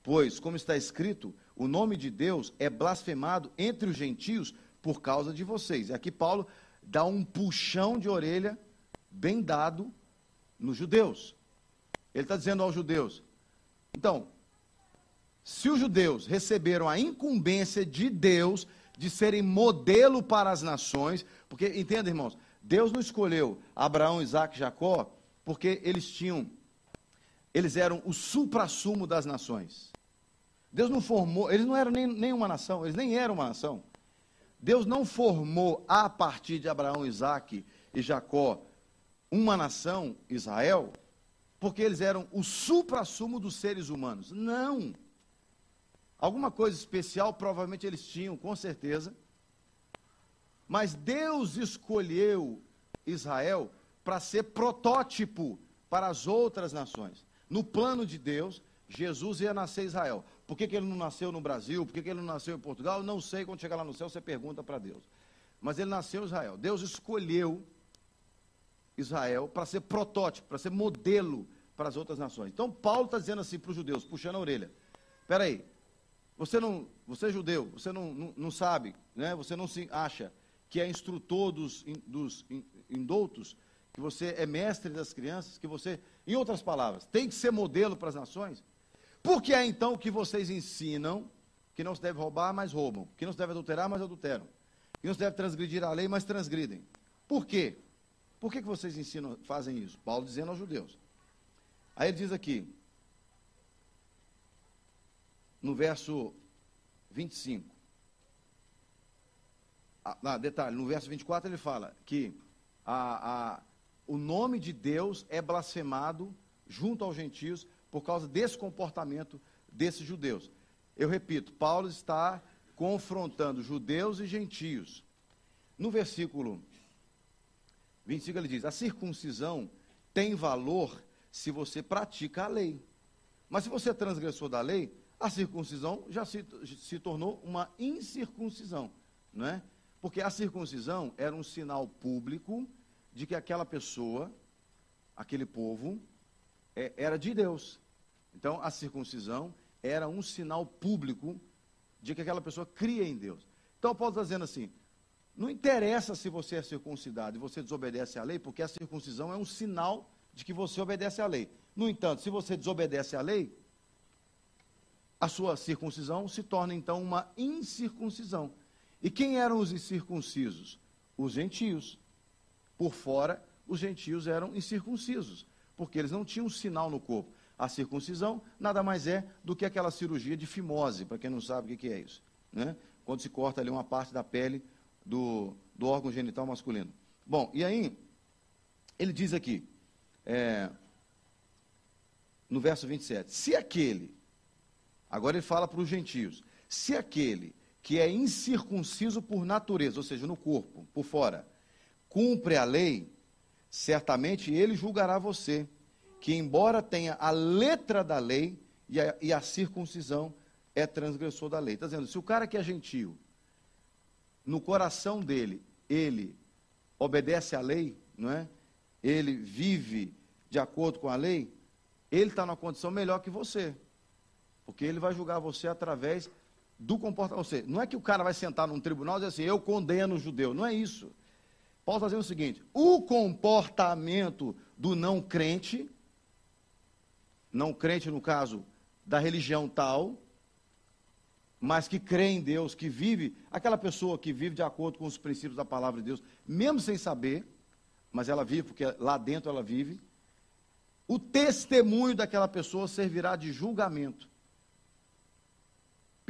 Pois, como está escrito, o nome de Deus é blasfemado entre os gentios por causa de vocês. E aqui Paulo dá um puxão de orelha bem dado nos judeus. Ele está dizendo aos judeus: então, se os judeus receberam a incumbência de Deus de serem modelo para as nações, porque, entenda, irmãos, Deus não escolheu Abraão, Isaac e Jacó porque eles tinham, eles eram o supra-sumo das nações. Deus não formou, eles não eram nem, nem uma nação, eles nem eram uma nação. Deus não formou a partir de Abraão, Isaac e Jacó uma nação, Israel, porque eles eram o supra-sumo dos seres humanos. Não. Alguma coisa especial provavelmente eles tinham, com certeza. Mas Deus escolheu Israel para ser protótipo para as outras nações. No plano de Deus, Jesus ia nascer em Israel. Por que, que ele não nasceu no Brasil? Por que, que ele não nasceu em Portugal? Não sei. Quando chegar lá no céu, você pergunta para Deus. Mas ele nasceu em Israel. Deus escolheu Israel para ser protótipo, para ser modelo para as outras nações. Então, Paulo está dizendo assim para os judeus, puxando a orelha. Espera aí, você não, você é judeu, você não, não, não sabe, né? você não se acha que é instrutor dos, dos indoutos, que você é mestre das crianças, que você, em outras palavras, tem que ser modelo para as nações. Por que é então que vocês ensinam que não se deve roubar, mas roubam, que não se deve adulterar, mas adulteram, que não se deve transgredir a lei, mas transgridem? Por quê? Por que, que vocês ensinam, fazem isso? Paulo dizendo aos judeus. Aí ele diz aqui, no verso 25. Ah, detalhe, no verso 24 ele fala que a, a, o nome de Deus é blasfemado junto aos gentios por causa desse comportamento desses judeus. Eu repito, Paulo está confrontando judeus e gentios. No versículo 25 ele diz: a circuncisão tem valor se você pratica a lei. Mas se você é transgressor da lei, a circuncisão já se, se tornou uma incircuncisão, não é? Porque a circuncisão era um sinal público de que aquela pessoa, aquele povo, é, era de Deus. Então, a circuncisão era um sinal público de que aquela pessoa cria em Deus. Então, Paulo está dizendo assim: não interessa se você é circuncidado e você desobedece à lei, porque a circuncisão é um sinal de que você obedece à lei. No entanto, se você desobedece à lei, a sua circuncisão se torna então uma incircuncisão. E quem eram os incircuncisos? Os gentios. Por fora, os gentios eram incircuncisos, porque eles não tinham sinal no corpo. A circuncisão nada mais é do que aquela cirurgia de fimose, para quem não sabe o que é isso. Né? Quando se corta ali uma parte da pele do, do órgão genital masculino. Bom, e aí, ele diz aqui, é, no verso 27, se aquele, agora ele fala para os gentios, se aquele que é incircunciso por natureza, ou seja, no corpo, por fora, cumpre a lei, certamente ele julgará você, que embora tenha a letra da lei e a, e a circuncisão, é transgressor da lei. Está dizendo, se o cara que é gentio, no coração dele, ele obedece à lei, não é? Ele vive de acordo com a lei, ele está numa condição melhor que você. Porque ele vai julgar você através do comportamento. Seja, não é que o cara vai sentar num tribunal e dizer assim, eu condeno o judeu. Não é isso. Paulo está dizendo o seguinte: o comportamento do não crente, não crente no caso da religião tal, mas que crê em Deus, que vive, aquela pessoa que vive de acordo com os princípios da palavra de Deus, mesmo sem saber, mas ela vive, porque lá dentro ela vive, o testemunho daquela pessoa servirá de julgamento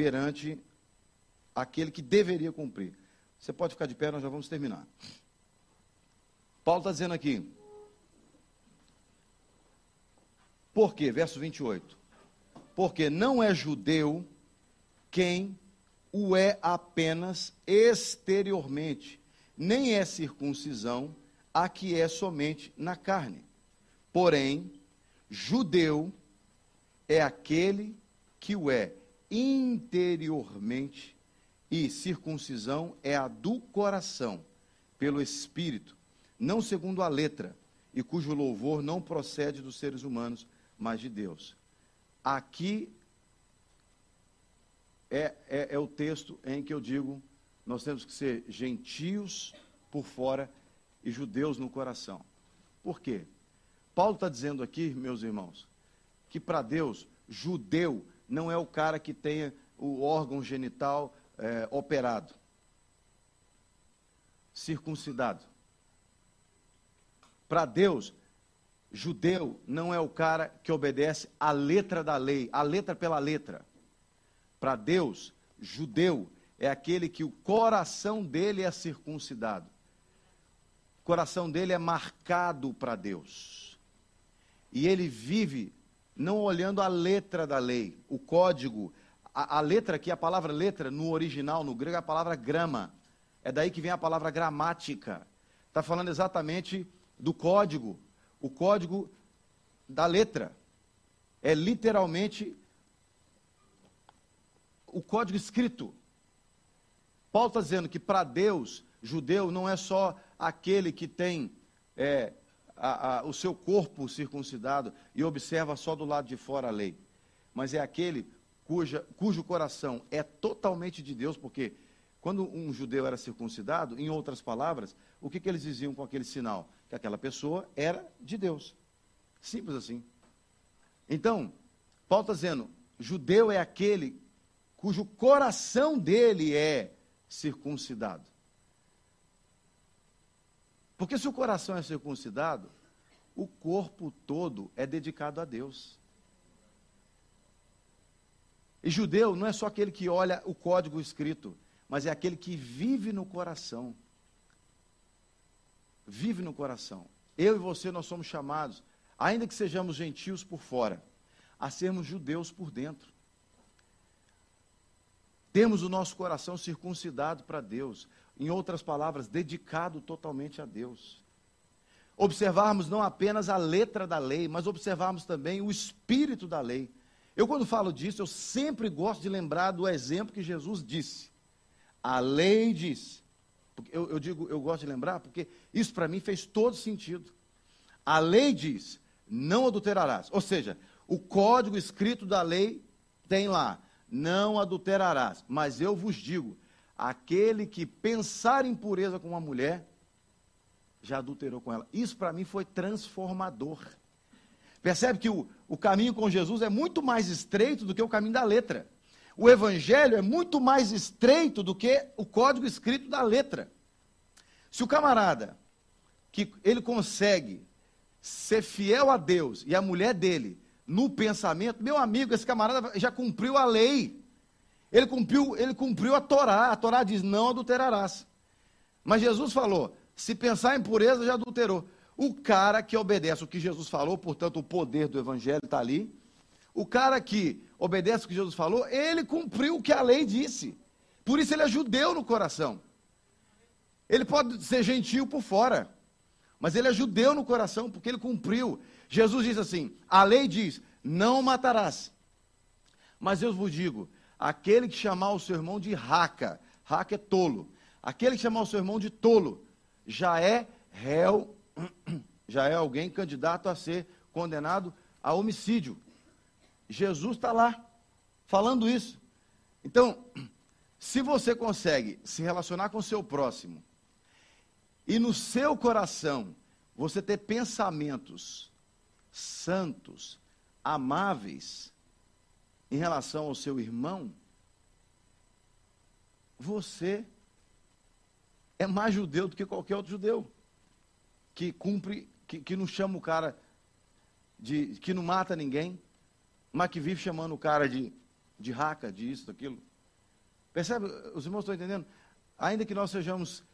perante aquele que deveria cumprir. Você pode ficar de pé, nós já vamos terminar. Paulo está dizendo aqui. Por quê? Verso 28. Porque não é judeu quem o é apenas exteriormente, nem é circuncisão a que é somente na carne. Porém, judeu é aquele que o é interiormente, e circuncisão é a do coração, pelo espírito, não segundo a letra, e cujo louvor não procede dos seres humanos, mas de Deus. Aqui é, é, é, o texto em que eu digo: nós temos que ser gentios por fora e judeus no coração. Por quê? Paulo está dizendo aqui, meus irmãos, que para Deus, judeu não é o cara que tenha o órgão genital é, operado, circuncidado. Para Deus, judeu não é o cara que obedece à letra da lei, a letra pela letra. Para Deus, judeu é aquele que o coração dele é circuncidado. O coração dele é marcado para Deus. E ele vive não olhando a letra da lei, o código. A, a letra aqui, a palavra letra, no original, no grego, é a palavra grama. É daí que vem a palavra gramática. Está falando exatamente do código. O código da letra. É literalmente o código escrito. Paulo está dizendo que para Deus, judeu não é só aquele que tem é, a, a, o seu corpo circuncidado e observa só do lado de fora a lei, mas é aquele cuja, cujo coração é totalmente de Deus, porque quando um judeu era circuncidado, em outras palavras, o que, que eles diziam com aquele sinal? Que aquela pessoa era de Deus. Simples assim. Então, Paulo está dizendo: judeu é aquele cujo coração dele é circuncidado. Porque se o coração é circuncidado, o corpo todo é dedicado a Deus. E judeu não é só aquele que olha o código escrito, mas é aquele que vive no coração. Vive no coração. Eu e você, nós somos chamados, ainda que sejamos gentios por fora, a sermos judeus por dentro. Temos o nosso coração circuncidado para Deus. Em outras palavras, dedicado totalmente a Deus. Observarmos não apenas a letra da lei, mas observarmos também o espírito da lei. Eu, quando falo disso, eu sempre gosto de lembrar do exemplo que Jesus disse. A lei diz. Eu, eu digo, eu gosto de lembrar, porque isso para mim fez todo sentido. A lei diz: não adulterarás. Ou seja, o código escrito da lei tem lá: não adulterarás. Mas eu vos digo: aquele que pensar em pureza com uma mulher, já adulterou com ela. Isso para mim foi transformador. Percebe que o, o caminho com Jesus é muito mais estreito do que o caminho da letra. O evangelho é muito mais estreito do que o código escrito da letra. Se o camarada que ele consegue ser fiel a Deus e a mulher dele no pensamento, meu amigo, esse camarada já cumpriu a lei. Ele cumpriu, ele cumpriu a Torá. A Torá diz: não adulterarás. Mas Jesus falou: se pensar em pureza, já adulterou. O cara que obedece o que Jesus falou, portanto, o poder do evangelho está ali. O cara que obedece o que Jesus falou, ele cumpriu o que a lei disse. Por isso ele é judeu no coração. Ele pode ser gentil por fora, mas ele é judeu no coração porque ele cumpriu. Jesus diz assim: a lei diz: não matarás. Mas eu vos digo: aquele que chamar o seu irmão de raca, raca é tolo, aquele que chamar o seu irmão de tolo, já é réu, já é alguém candidato a ser condenado a homicídio. Jesus está lá, falando isso. Então, se você consegue se relacionar com o seu próximo, e no seu coração você ter pensamentos santos, amáveis em relação ao seu irmão, você é mais judeu do que qualquer outro judeu que cumpre, que, que não chama o cara de, que não mata ninguém, mas que vive chamando o cara de, de raca, de isso, daquilo. Percebe? Os irmãos estão entendendo? Ainda que nós sejamos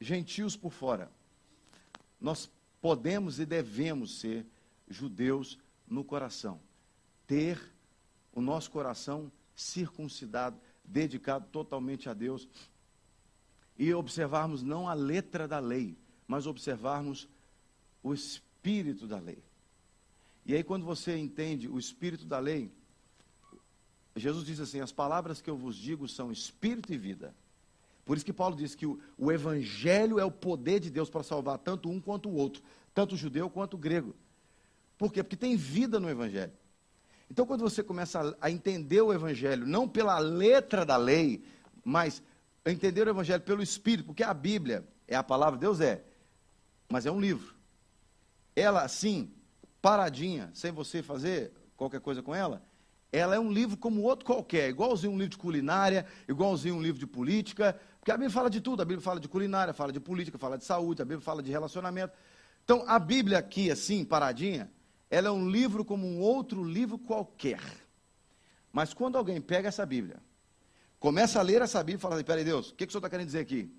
gentios por fora. Nós podemos e devemos ser judeus no coração. Ter o nosso coração circuncidado, dedicado totalmente a Deus. E observarmos não a letra da lei, mas observarmos o espírito da lei. E aí, quando você entende o espírito da lei, Jesus diz assim: As palavras que eu vos digo são espírito e vida. Por isso que Paulo diz que o, o evangelho é o poder de Deus para salvar tanto um quanto o outro, tanto o judeu quanto o grego. Por quê? Porque tem vida no evangelho. Então, quando você começa a, entender o evangelho, não pela letra da lei, mas entender o evangelho pelo espírito, porque a Bíblia é a palavra de Deus, é, mas é um livro. Ela, assim, paradinha, sem você fazer qualquer coisa com ela, ela é um livro como outro qualquer, igualzinho um livro de culinária, igualzinho um livro de política, porque a Bíblia fala de tudo, a Bíblia fala de culinária, fala de política, fala de saúde, a Bíblia fala de relacionamento. Então, a Bíblia aqui, assim, paradinha, ela é um livro como um outro livro qualquer. Mas quando alguém pega essa Bíblia, começa a ler essa Bíblia e fala assim, peraí, Deus, o que, que o senhor está querendo dizer aqui?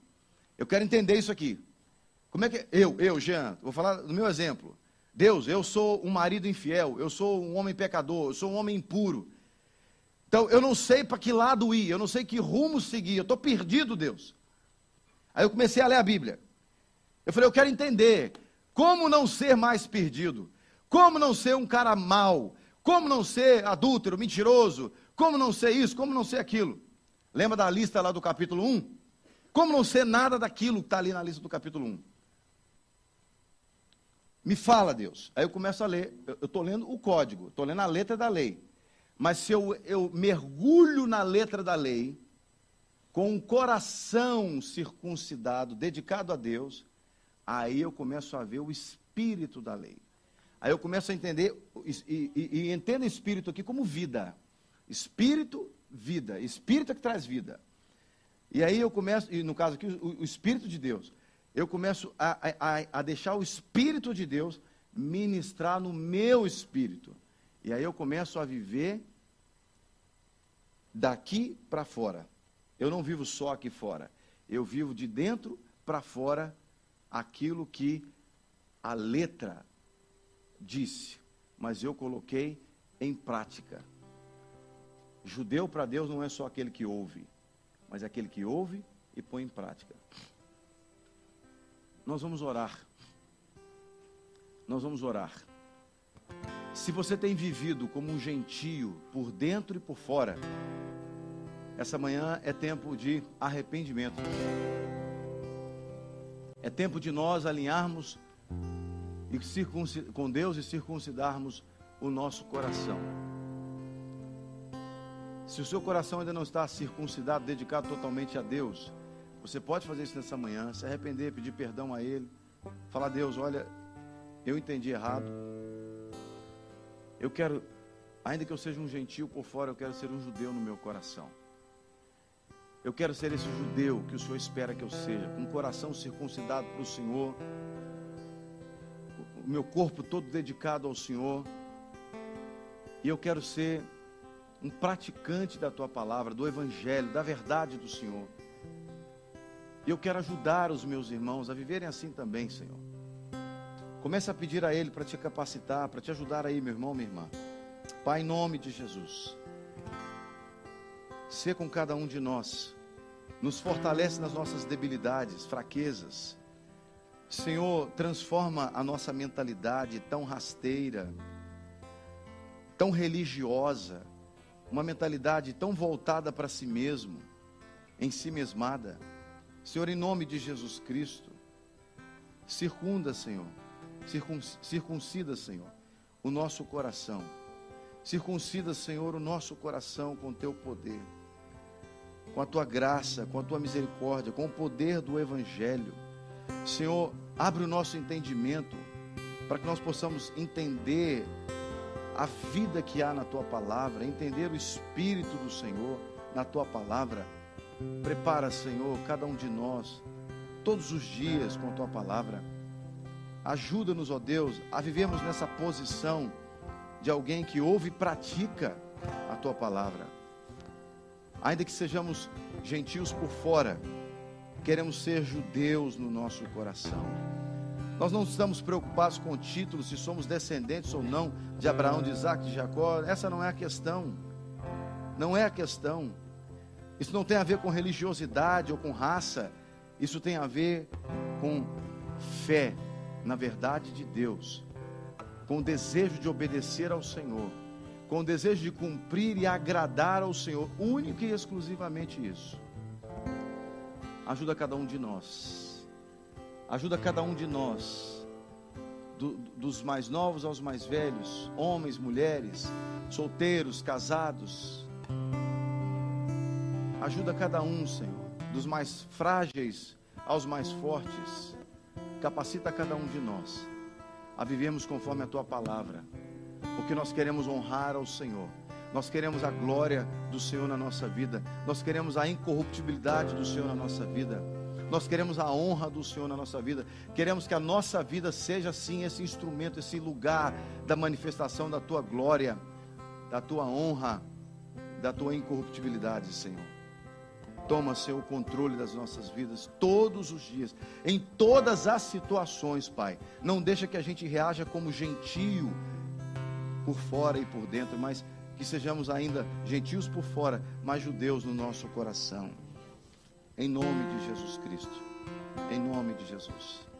Eu quero entender isso aqui. Como é que. Eu, eu, Jean, vou falar do meu exemplo. Deus, eu sou um marido infiel, eu sou um homem pecador, eu sou um homem impuro. Então, eu não sei para que lado ir, eu não sei que rumo seguir, eu estou perdido, Deus. Aí eu comecei a ler a Bíblia. Eu falei, eu quero entender como não ser mais perdido, como não ser um cara mau, como não ser adúltero, mentiroso, como não ser isso, como não ser aquilo. Lembra da lista lá do capítulo 1? Como não ser nada daquilo que está ali na lista do capítulo 1? Me fala, Deus. Aí eu começo a ler. Eu estou lendo o código, estou lendo a letra da lei. Mas se eu, eu mergulho na letra da lei, com um coração circuncidado, dedicado a Deus, aí eu começo a ver o espírito da lei. Aí eu começo a entender, e, e, e entendo espírito aqui como vida. Espírito, vida. Espírito é que traz vida. E aí eu começo, e no caso aqui, o, o Espírito de Deus. Eu começo a, a, a deixar o Espírito de Deus ministrar no meu espírito. E aí eu começo a viver daqui para fora. Eu não vivo só aqui fora. Eu vivo de dentro para fora aquilo que a letra disse, mas eu coloquei em prática. Judeu para Deus não é só aquele que ouve, mas é aquele que ouve e põe em prática. Nós vamos orar. Nós vamos orar. Se você tem vivido como um gentio por dentro e por fora, essa manhã é tempo de arrependimento. É tempo de nós alinharmos com Deus e circuncidarmos o nosso coração. Se o seu coração ainda não está circuncidado, dedicado totalmente a Deus, você pode fazer isso nessa manhã, se arrepender, pedir perdão a Ele, falar: Deus, olha, eu entendi errado, Eu quero, ainda que eu seja um gentil por fora, eu quero ser um judeu no meu coração. Eu quero ser esse judeu que o Senhor espera que eu seja, com o coração circuncidado para o Senhor, o meu corpo todo dedicado ao Senhor. E eu quero ser um praticante da tua palavra, do evangelho, da verdade do Senhor. E eu quero ajudar os meus irmãos a viverem assim também, Senhor. Comece a pedir a Ele para te capacitar, para te ajudar aí, meu irmão, minha irmã. Pai, em nome de Jesus. Ser com cada um de nós. Nos fortalece nas nossas debilidades, fraquezas. Senhor, transforma a nossa mentalidade tão rasteira, tão religiosa, uma mentalidade tão voltada para si mesmo, em si mesmada. Senhor, em nome de Jesus Cristo, circunda, Senhor, circuncida, Senhor, o nosso coração. Circuncida, Senhor, o nosso coração com teu poder, com a tua graça, com a tua misericórdia, com o poder do Evangelho. Senhor, abre o nosso entendimento para que nós possamos entender a vida que há na tua palavra, entender o Espírito do Senhor na tua palavra Prepara, Senhor, cada um de nós, todos os dias com a tua palavra. Ajuda-nos, ó Deus, a vivermos nessa posição de alguém que ouve e pratica a tua palavra. Ainda que sejamos gentios por fora, queremos ser judeus no nosso coração. Nós não estamos preocupados com o título, se somos descendentes ou não de Abraão, de Isaac, de Jacó. Essa não é a questão. Não é a questão. Isso não tem a ver com religiosidade ou com raça. Isso tem a ver com fé na verdade de Deus, com o desejo de obedecer ao Senhor, com o desejo de cumprir e agradar ao Senhor, único e exclusivamente isso. Ajuda cada um de nós, ajuda cada um de nós, do, dos mais novos aos mais velhos, homens, mulheres, solteiros, casados, Ajuda cada um, Senhor, dos mais frágeis aos mais fortes. Capacita cada um de nós a vivermos conforme a tua palavra, porque nós queremos honrar ao Senhor. Nós queremos a glória do Senhor na nossa vida. Nós queremos a incorruptibilidade do Senhor na nossa vida. Nós queremos a honra do Senhor na nossa vida. Queremos que a nossa vida seja assim esse instrumento, esse lugar da manifestação da tua glória, da tua honra, da tua incorruptibilidade, Senhor. Toma, Senhor, o controle das nossas vidas todos os dias, em todas as situações, Pai. Não deixa que a gente reaja como gentio por fora e por dentro, mas que sejamos ainda gentios por fora, mas judeus no nosso coração. Em nome de Jesus Cristo. Em nome de Jesus.